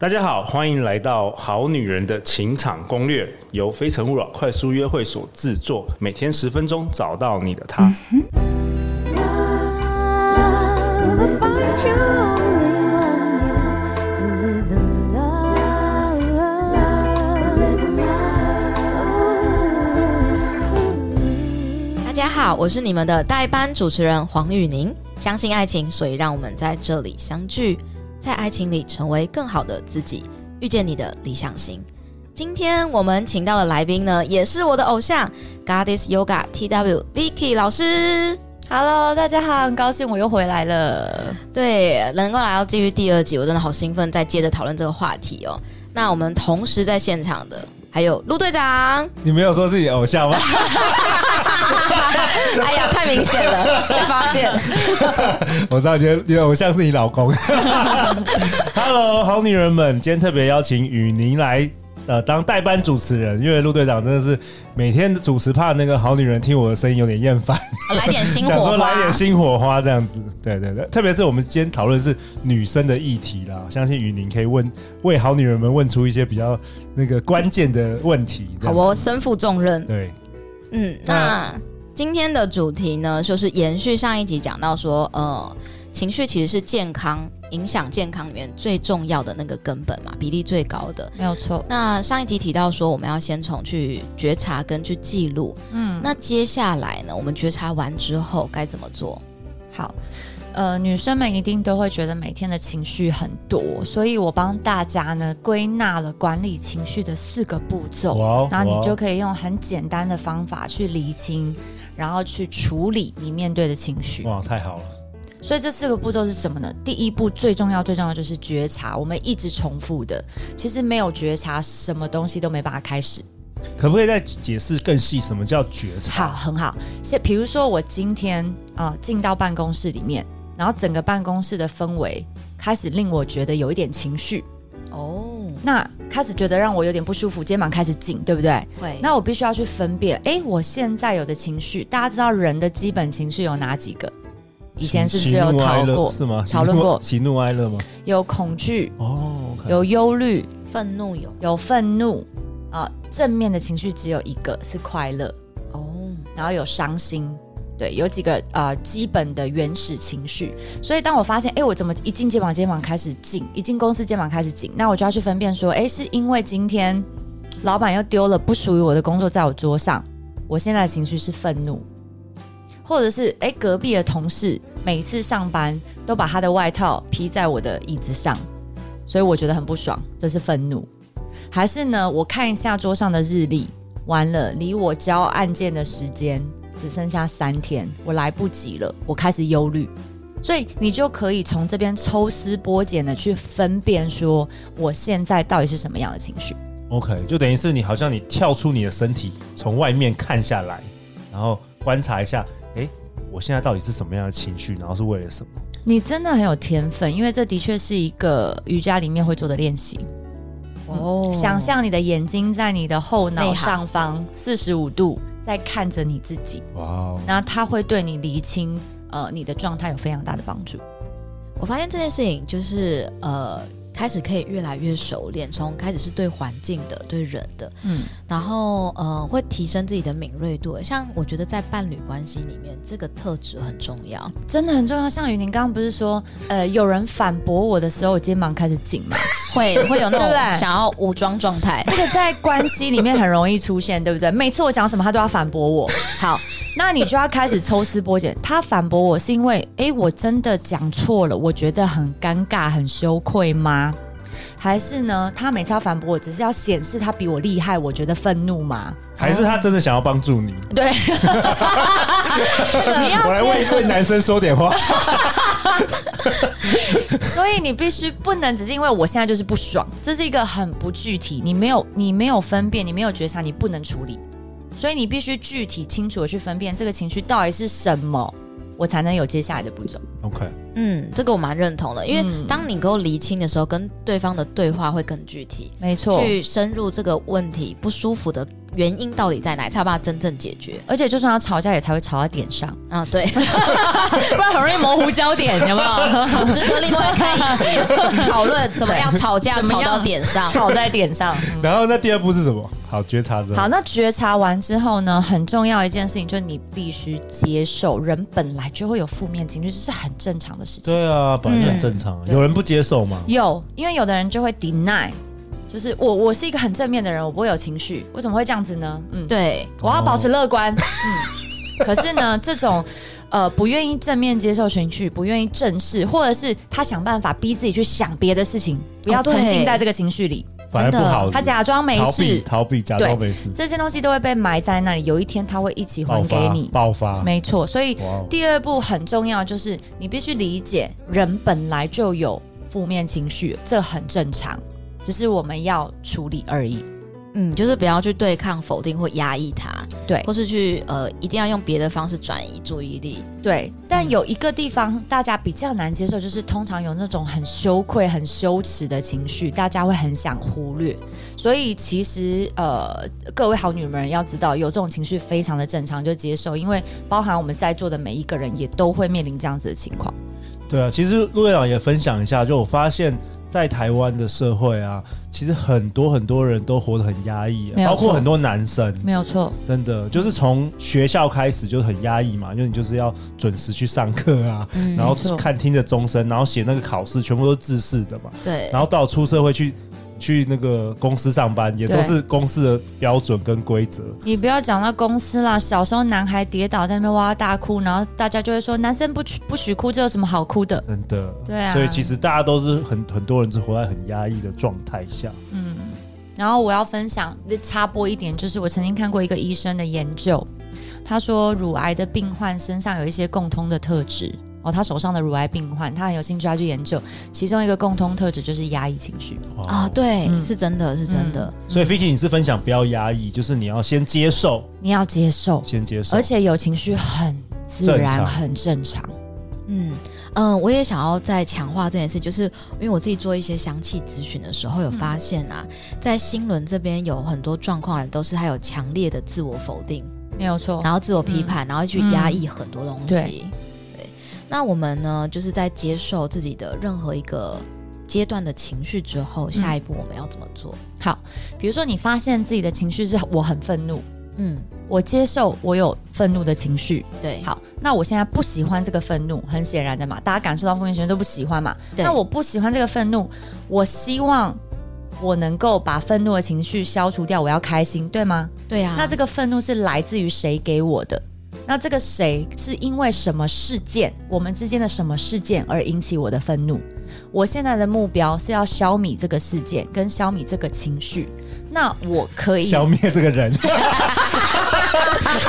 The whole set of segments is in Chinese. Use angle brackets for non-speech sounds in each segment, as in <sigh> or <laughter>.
大家好，欢迎来到《好女人的情场攻略》，由非诚勿扰快速约会所制作，每天十分钟，找到你的他。大家好，我是你们的代班主持人黄宇宁。相信爱情，所以让我们在这里相聚。在爱情里成为更好的自己，遇见你的理想型。今天我们请到的来宾呢，也是我的偶像 Goddess Yoga TW Vicky 老师。Hello，大家好，很高兴我又回来了。对，能够来到继续第二集，我真的好兴奋，再接着讨论这个话题哦。那我们同时在现场的还有陆队长。你没有说自己偶像吗？<laughs> <laughs> 哎呀，太明显了，被发现。<laughs> 我知道你的你的偶像是你老公。<laughs> Hello，好女人们，今天特别邀请雨宁来呃当代班主持人，因为陆队长真的是每天主持，怕那个好女人听我的声音有点厌烦，来点新火花，想说来点新火花这样子。对对对，特别是我们今天讨论是女生的议题啦，相信雨宁可以问为好女人们问出一些比较那个关键的问题。好，我身负重任。对。嗯，那今天的主题呢，就是延续上一集讲到说，呃，情绪其实是健康影响健康里面最重要的那个根本嘛，比例最高的，没有错。那上一集提到说，我们要先从去觉察跟去记录，嗯，那接下来呢，我们觉察完之后该怎么做？好。呃，女生们一定都会觉得每天的情绪很多，所以我帮大家呢归纳了管理情绪的四个步骤，然后你就可以用很简单的方法去理清，然后去处理你面对的情绪。哇，太好了！所以这四个步骤是什么呢？第一步最重要、最重要就是觉察，我们一直重复的，其实没有觉察，什么东西都没办法开始。可不可以再解释更细，什么叫觉察？好，很好。现比如说我今天啊进到办公室里面。然后整个办公室的氛围开始令我觉得有一点情绪哦，那开始觉得让我有点不舒服，肩膀开始紧，对不对？会。那我必须要去分辨，哎，我现在有的情绪，大家知道人的基本情绪有哪几个？以前是不是有讨论过？是吗？讨论过喜怒哀乐吗？有恐惧哦，okay、有忧虑、愤怒有，有愤怒啊。正面的情绪只有一个是快乐哦，然后有伤心。对，有几个呃基本的原始情绪，所以当我发现，哎，我怎么一进肩膀肩膀开始紧，一进公司肩膀开始紧，那我就要去分辨说，哎，是因为今天老板又丢了不属于我的工作在我桌上，我现在的情绪是愤怒，或者是哎隔壁的同事每次上班都把他的外套披在我的椅子上，所以我觉得很不爽，这是愤怒，还是呢？我看一下桌上的日历，完了，离我交案件的时间。只剩下三天，我来不及了，我开始忧虑，所以你就可以从这边抽丝剥茧的去分辨，说我现在到底是什么样的情绪。OK，就等于是你好像你跳出你的身体，从外面看下来，然后观察一下，诶，我现在到底是什么样的情绪，然后是为了什么？你真的很有天分，因为这的确是一个瑜伽里面会做的练习。哦、嗯，想象你的眼睛在你的后脑上方四十五度。在看着你自己，哇哦！那他会对你厘清，呃，你的状态有非常大的帮助。我发现这件事情就是，呃。开始可以越来越熟练，从开始是对环境的、对人的，嗯，然后呃会提升自己的敏锐度。像我觉得在伴侣关系里面，这个特质很重要，真的很重要。像雨宁刚刚不是说，呃，有人反驳我的时候，我肩膀开始紧嘛？<laughs> 会会有那种想要武装状态。这个在关系里面很容易出现，对不对？每次我讲什么，他都要反驳我。好，那你就要开始抽丝剥茧。他反驳我是因为，哎，我真的讲错了，我觉得很尴尬、很羞愧吗？还是呢？他每次要反驳我，只是要显示他比我厉害，我觉得愤怒吗？还是他真的想要帮助你？对，<laughs> 我来为为男生说点话。<laughs> 所以你必须不能只是因为我现在就是不爽，这是一个很不具体，你没有你没有分辨，你没有觉察，你不能处理。所以你必须具体清楚的去分辨这个情绪到底是什么，我才能有接下来的步骤。OK，嗯，这个我蛮认同的，因为当你够厘清的时候，跟对方的对话会更具体，没错，去深入这个问题不舒服的原因到底在哪，才有办法真正解决。而且就算要吵架，也才会吵到点上。啊，对，<laughs> 不然很容易模糊焦点，有没有？值得另外开一集讨论怎么样吵架 <laughs> 吵到点上，吵在点上。<laughs> 然后那第二步是什么？好，觉察之后。好，那觉察完之后呢？很重要一件事情就是你必须接受，人本来就会有负面情绪，这是很正常的事情。对啊，本来就很正常。有人不接受吗？有，因为有的人就会 deny。就是我，我是一个很正面的人，我不会有情绪，为什么会这样子呢？嗯，对，我要保持乐观。哦、嗯，可是呢，这种呃不愿意正面接受情绪，不愿意正视，或者是他想办法逼自己去想别的事情，不要沉浸在这个情绪里，反而不好。他假装没事，逃避，逃避，假装没事，这些东西都会被埋在那里，有一天他会一起还给你爆发。爆发没错，所以第二步很重要，就是你必须理解，人本来就有负面情绪，这很正常。只是我们要处理而已，嗯，就是不要去对抗、否定或压抑它，对，或是去呃，一定要用别的方式转移注意力，对。但有一个地方大家比较难接受，就是通常有那种很羞愧、很羞耻的情绪，大家会很想忽略。所以其实呃，各位好女人们要知道，有这种情绪非常的正常，就接受，因为包含我们在座的每一个人也都会面临这样子的情况。对啊，其实陆院长也分享一下，就我发现。在台湾的社会啊，其实很多很多人都活得很压抑，包括很多男生，没有错，真的就是从学校开始就很压抑嘛，因为你就是要准时去上课啊，嗯、然后看听着钟声，然后写那个考试，全部都是自视的嘛，对，然后到出社会去。去那个公司上班，也都是公司的标准跟规则。你不要讲到公司啦，小时候男孩跌倒在那边哇哇大哭，然后大家就会说男生不许不许哭，这有什么好哭的？真的，对啊。所以其实大家都是很很多人是活在很压抑的状态下。嗯，然后我要分享插播一点，就是我曾经看过一个医生的研究，他说乳癌的病患身上有一些共通的特质。哦，他手上的乳癌病患，他很有兴趣，他去研究，其中一个共通特质就是压抑情绪。啊、哦，对，嗯、是真的，是真的。嗯、所以 Vicky，你是分享不要压抑，就是你要先接受，你要接受，先接受，而且有情绪很自然，很正常。嗯。嗯、呃，我也想要再强化这件事，就是因为我自己做一些香气咨询的时候，有发现啊，嗯、在心轮这边有很多状况人都是他有强烈的自我否定，没有错，然后自我批判，嗯、然后去压抑很多东西。那我们呢，就是在接受自己的任何一个阶段的情绪之后，下一步我们要怎么做？嗯、好，比如说你发现自己的情绪是我很愤怒，嗯，我接受我有愤怒的情绪，对，好，那我现在不喜欢这个愤怒，很显然的嘛，大家感受到负面情绪都不喜欢嘛，对，那我不喜欢这个愤怒，我希望我能够把愤怒的情绪消除掉，我要开心，对吗？对啊，那这个愤怒是来自于谁给我的？那这个谁是因为什么事件，我们之间的什么事件而引起我的愤怒？我现在的目标是要消弭这个事件，跟消弭这个情绪。那我可以消灭这个人。<laughs>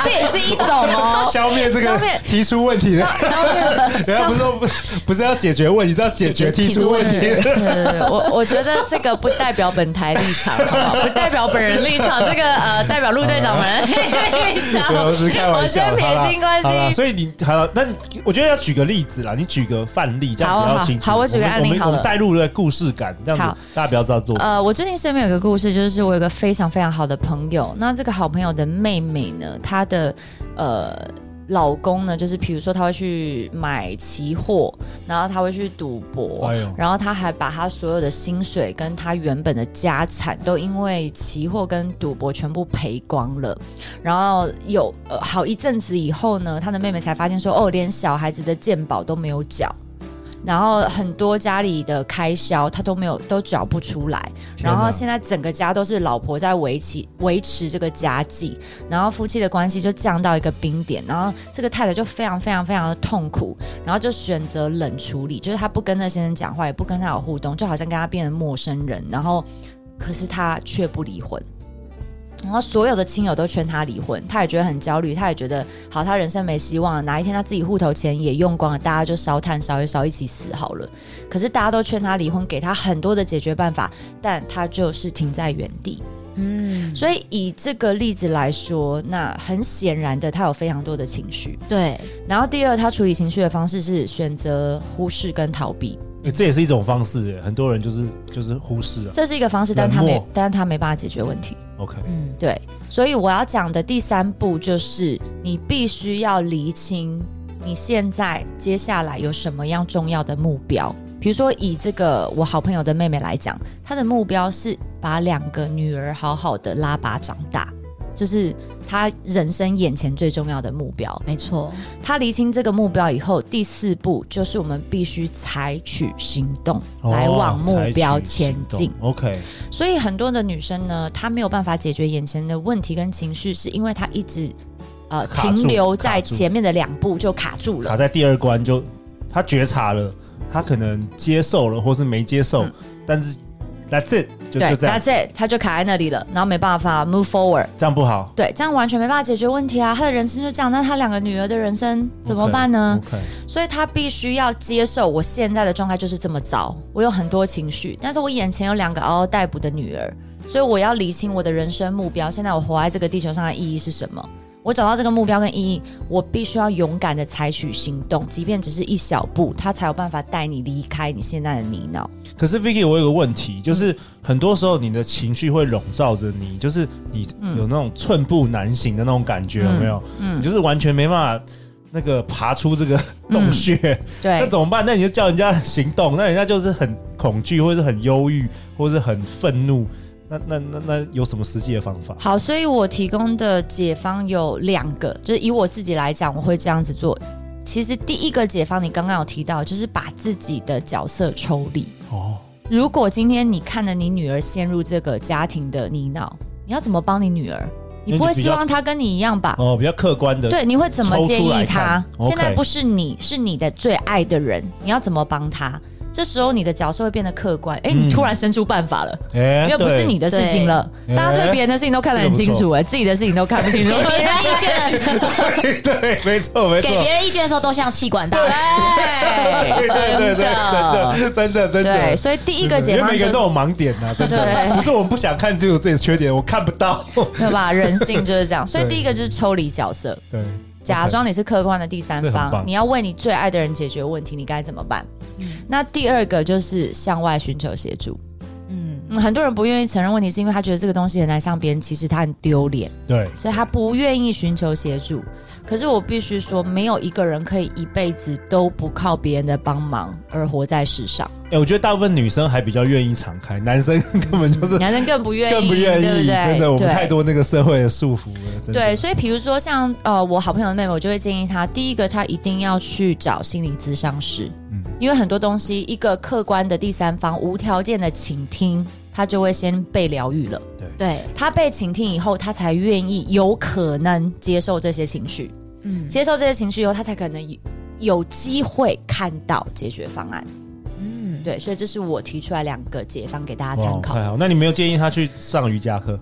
这也是一种哦，消灭这个提出问题的，消灭，人家不是说不不是要解决问题，是要解决提出问题。对对对，我我觉得这个不代表本台立场，不代表本人立场，这个呃代表陆队长们立场。我是开玩笑，我先撇清关系。所以你好，那我觉得要举个例子啦，你举个范例，这样比较清楚。好，我举个案例，好了，带入了故事感，这样子大家不要知道做。呃，我最近身边有个故事，就是我有个非常非常好的朋友，那这个好朋友的妹妹呢，她的呃老公呢，就是比如说他会去买期货，然后他会去赌博，哎、呦然后他还把他所有的薪水跟他原本的家产都因为期货跟赌博全部赔光了。然后有呃好一阵子以后呢，他的妹妹才发现说，哦，连小孩子的健保都没有缴。然后很多家里的开销他都没有都缴不出来，然后现在整个家都是老婆在维持维持这个家计，然后夫妻的关系就降到一个冰点，然后这个太太就非常非常非常的痛苦，然后就选择冷处理，就是他不跟那先生讲话，也不跟他有互动，就好像跟他变成陌生人，然后可是他却不离婚。然后所有的亲友都劝他离婚，他也觉得很焦虑，他也觉得好，他人生没希望了，哪一天他自己户头钱也用光了，大家就烧炭烧一烧，一起死好了。可是大家都劝他离婚，给他很多的解决办法，但他就是停在原地。嗯，所以以这个例子来说，那很显然的，他有非常多的情绪。对，然后第二，他处理情绪的方式是选择忽视跟逃避。欸，这也是一种方式耶。很多人就是就是忽视啊，这是一个方式，但他没，但是他没办法解决问题。OK，嗯，对。所以我要讲的第三步就是，你必须要厘清你现在接下来有什么样重要的目标。比如说，以这个我好朋友的妹妹来讲，她的目标是把两个女儿好好的拉拔长大，就是他人生眼前最重要的目标。没错，他厘清这个目标以后，第四步就是我们必须采取行动来往目标前进。哦，OK，所以很多的女生呢，她没有办法解决眼前的问题跟情绪，是因为她一直呃停留在前面的两步就卡住了，卡在第二关就她觉察了。她可能接受了，或是没接受，嗯、但是 That's it，就就这样，That's it，他就卡在那里了，然后没办法 move forward，这样不好。对，这样完全没办法解决问题啊！他的人生就这样，那他两个女儿的人生怎么办呢.所以他必须要接受我现在的状态就是这么糟，我有很多情绪，但是我眼前有两个嗷嗷待哺的女儿，所以我要理清我的人生目标。现在我活在这个地球上的意义是什么？我找到这个目标跟意义，我必须要勇敢的采取行动，即便只是一小步，他才有办法带你离开你现在的泥淖。可是 Vicky，我有个问题，就是很多时候你的情绪会笼罩着你，就是你有那种寸步难行的那种感觉，有没有？嗯，你就是完全没办法那个爬出这个洞穴。嗯、<laughs> 对，那怎么办？那你就叫人家行动，那人家就是很恐惧，或者是很忧郁，或者是很愤怒。那那那那有什么实际的方法？好，所以我提供的解方有两个，就是以我自己来讲，我会这样子做。其实第一个解方，你刚刚有提到，就是把自己的角色抽离。哦，如果今天你看着你女儿陷入这个家庭的泥淖，你要怎么帮你女儿？你不会希望她跟你一样吧？哦，比较客观的。对，你会怎么建议她？现在不是你，是你的最爱的人，你要怎么帮她？这时候你的角色会变得客观，哎，你突然生出办法了，因为不是你的事情了，大家对别人的事情都看得很清楚，哎，自己的事情都看不清楚。给别人意见的，对，没错，没错。给别人意见的时候都像气管大。师，对对对，真的，真的，真的。对，所以第一个解方，每个人都有盲点呐，真的，不是我们不想看清楚自己的缺点，我看不到，对吧？人性就是这样，所以第一个就是抽离角色，对。假装你是客观的第三方，你要为你最爱的人解决问题，你该怎么办？嗯、那第二个就是向外寻求协助。嗯，嗯，很多人不愿意承认问题，是因为他觉得这个东西很难向别人，其实他很丢脸。对，所以他不愿意寻求协助。可是我必须说，没有一个人可以一辈子都不靠别人的帮忙而活在世上。哎、欸，我觉得大部分女生还比较愿意敞开，男生 <laughs> 根本就是男生更不愿意，更不愿意，对对真的，我们太多那个社会的束缚了。真的。对，所以比如说像呃，我好朋友的妹妹，我就会建议她，第一个，她一定要去找心理咨商师，嗯，因为很多东西，一个客观的第三方无条件的倾听，他就会先被疗愈了。对，对，他被倾听以后，他才愿意有可能接受这些情绪。嗯，接受这些情绪以后，他才可能有有机会看到解决方案。嗯，对，所以这是我提出来两个解方给大家参考。太好，那你没有建议他去上瑜伽课？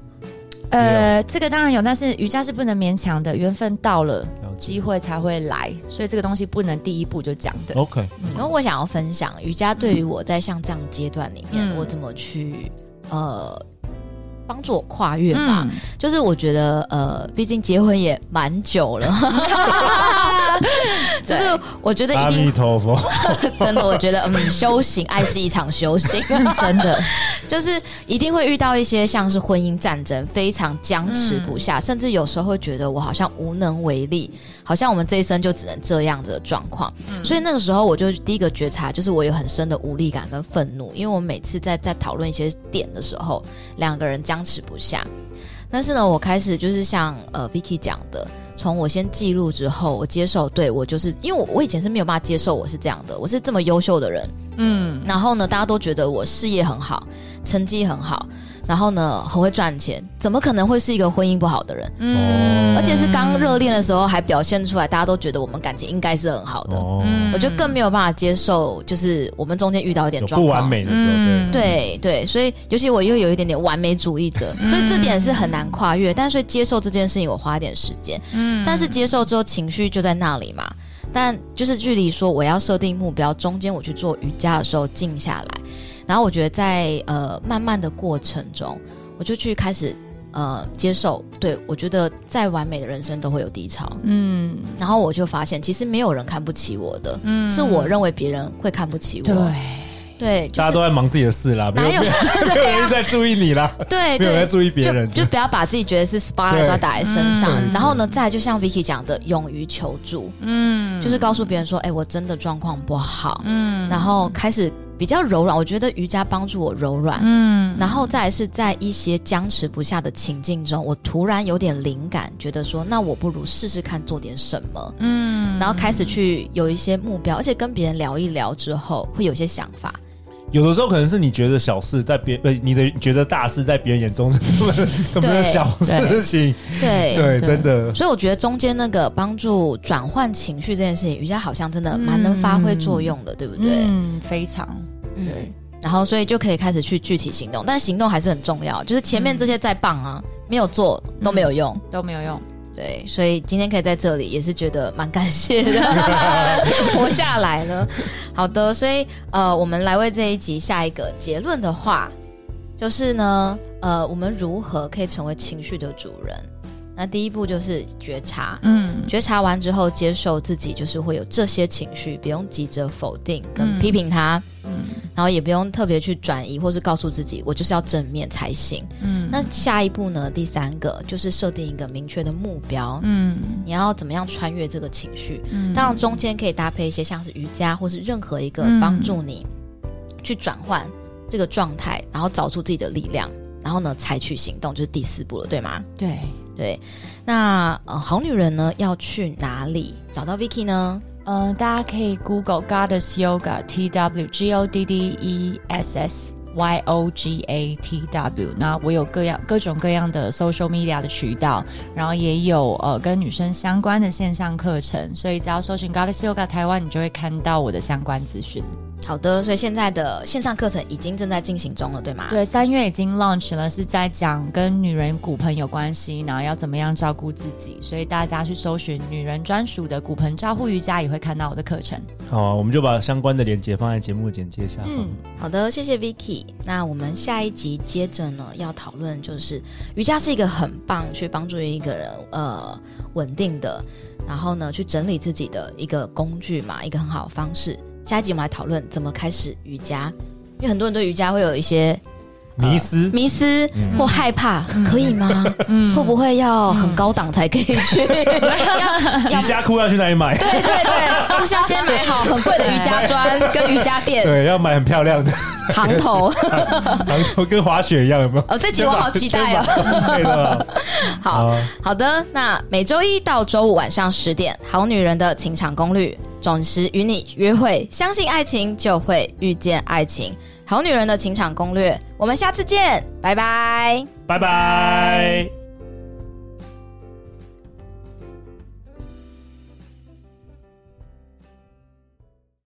呃，这个当然有，但是瑜伽是不能勉强的，缘分到了，机会才会来，所以这个东西不能第一步就讲的。OK，然后我想要分享瑜伽对于我在像这样阶段里面，嗯、我怎么去呃。帮助我跨越吧，嗯、就是我觉得，呃，毕竟结婚也蛮久了，<laughs> 就是我觉得一定，<laughs> 真的，我觉得，嗯，<laughs> 修行，爱是一场修行，真的，<laughs> 就是一定会遇到一些像是婚姻战争，非常僵持不下，嗯、甚至有时候会觉得我好像无能为力，好像我们这一生就只能这样子的状况。嗯、所以那个时候，我就第一个觉察，就是我有很深的无力感跟愤怒，因为我每次在在讨论一些点的时候，两个人。僵持不下，但是呢，我开始就是像呃 Vicky 讲的，从我先记录之后，我接受，对，我就是因为我我以前是没有办法接受我是这样的，我是这么优秀的人，嗯，然后呢，大家都觉得我事业很好，成绩很好。然后呢，很会赚钱，怎么可能会是一个婚姻不好的人？嗯，而且是刚热恋的时候还表现出来，大家都觉得我们感情应该是很好的。哦，我就更没有办法接受，就是我们中间遇到一点状况，不完美的时候，嗯、对对对，所以尤其我又有一点点完美主义者，所以这点是很难跨越。但是接受这件事情，我花一点时间。嗯，但是接受之后，情绪就在那里嘛。但就是距离说我要设定目标，中间我去做瑜伽的时候静下来。然后我觉得在呃慢慢的过程中，我就去开始呃接受，对，我觉得再完美的人生都会有低潮，嗯，然后我就发现其实没有人看不起我的，嗯，是我认为别人会看不起我，对。对，就是、大家都在忙自己的事啦，没有，没有，<laughs> 没有人在注意你啦。对，没有人在注意别人，就，就不要把自己觉得是 <laughs> spotlight 都要打在身上。嗯、然后呢，再就像 Vicky 讲的，勇于求助，嗯，就是告诉别人说，哎，我真的状况不好，嗯，然后开始比较柔软。我觉得瑜伽帮助我柔软，嗯，然后再来是在一些僵持不下的情境中，我突然有点灵感，觉得说，那我不如试试看做点什么，嗯，然后开始去有一些目标，而且跟别人聊一聊之后，会有一些想法。有的时候可能是你觉得小事，在别呃你的觉得大事，在别人眼中是 <laughs> 根本小事情。对对，真的。所以我觉得中间那个帮助转换情绪这件事情，瑜伽好像真的蛮能发挥作用的，对不对？嗯，非常对。然后所以就可以开始去具体行动，但行动还是很重要。就是前面这些再棒啊，没有做都没有用，都没有用。对，所以今天可以在这里，也是觉得蛮感谢的，<laughs> 活下来了。好的，所以呃，我们来为这一集下一个结论的话，就是呢，呃，我们如何可以成为情绪的主人？那第一步就是觉察，嗯，觉察完之后，接受自己就是会有这些情绪，不用急着否定跟批评他，嗯，然后也不用特别去转移，或是告诉自己我就是要正面才行，嗯。那下一步呢？第三个就是设定一个明确的目标，嗯，你要怎么样穿越这个情绪？嗯，当然中间可以搭配一些像是瑜伽或是任何一个帮助你去转换这个状态，然后找出自己的力量，然后呢采取行动，就是第四步了，对吗？对。对，那呃，好女人呢要去哪里找到 Vicky 呢？呃，大家可以 Google Goddess Yoga T W G O D D E S S Y O G A T W。那我有各样各种各样的 social media 的渠道，然后也有呃跟女生相关的线上课程，所以只要搜寻 Goddess Yoga 台湾，你就会看到我的相关资讯。好的，所以现在的线上课程已经正在进行中了，对吗？对，三月已经 launch 了，是在讲跟女人骨盆有关系，然后要怎么样照顾自己，所以大家去搜寻女人专属的骨盆照护瑜伽，也会看到我的课程。好啊，我们就把相关的链接放在节目简介下方。嗯，好的，谢谢 Vicky。那我们下一集接着呢，要讨论就是瑜伽是一个很棒去帮助一个人呃稳定的，然后呢去整理自己的一个工具嘛，一个很好的方式。下一集我们来讨论怎么开始瑜伽，因为很多人对瑜伽会有一些迷失、呃、迷失或害怕，嗯、可以吗？嗯、会不会要很高档才可以去？瑜伽裤要去哪里买？对对对，是要先买好很贵的瑜伽砖跟瑜伽垫。<laughs> 对，要买很漂亮的行头，<laughs> 行头跟滑雪一样，有没有？哦，这集我好期待哦。<laughs> 好好的，那每周一到周五晚上十点，《好女人的情场攻略》。准时与你约会，相信爱情就会遇见爱情。好女人的情场攻略，我们下次见，拜拜，拜拜。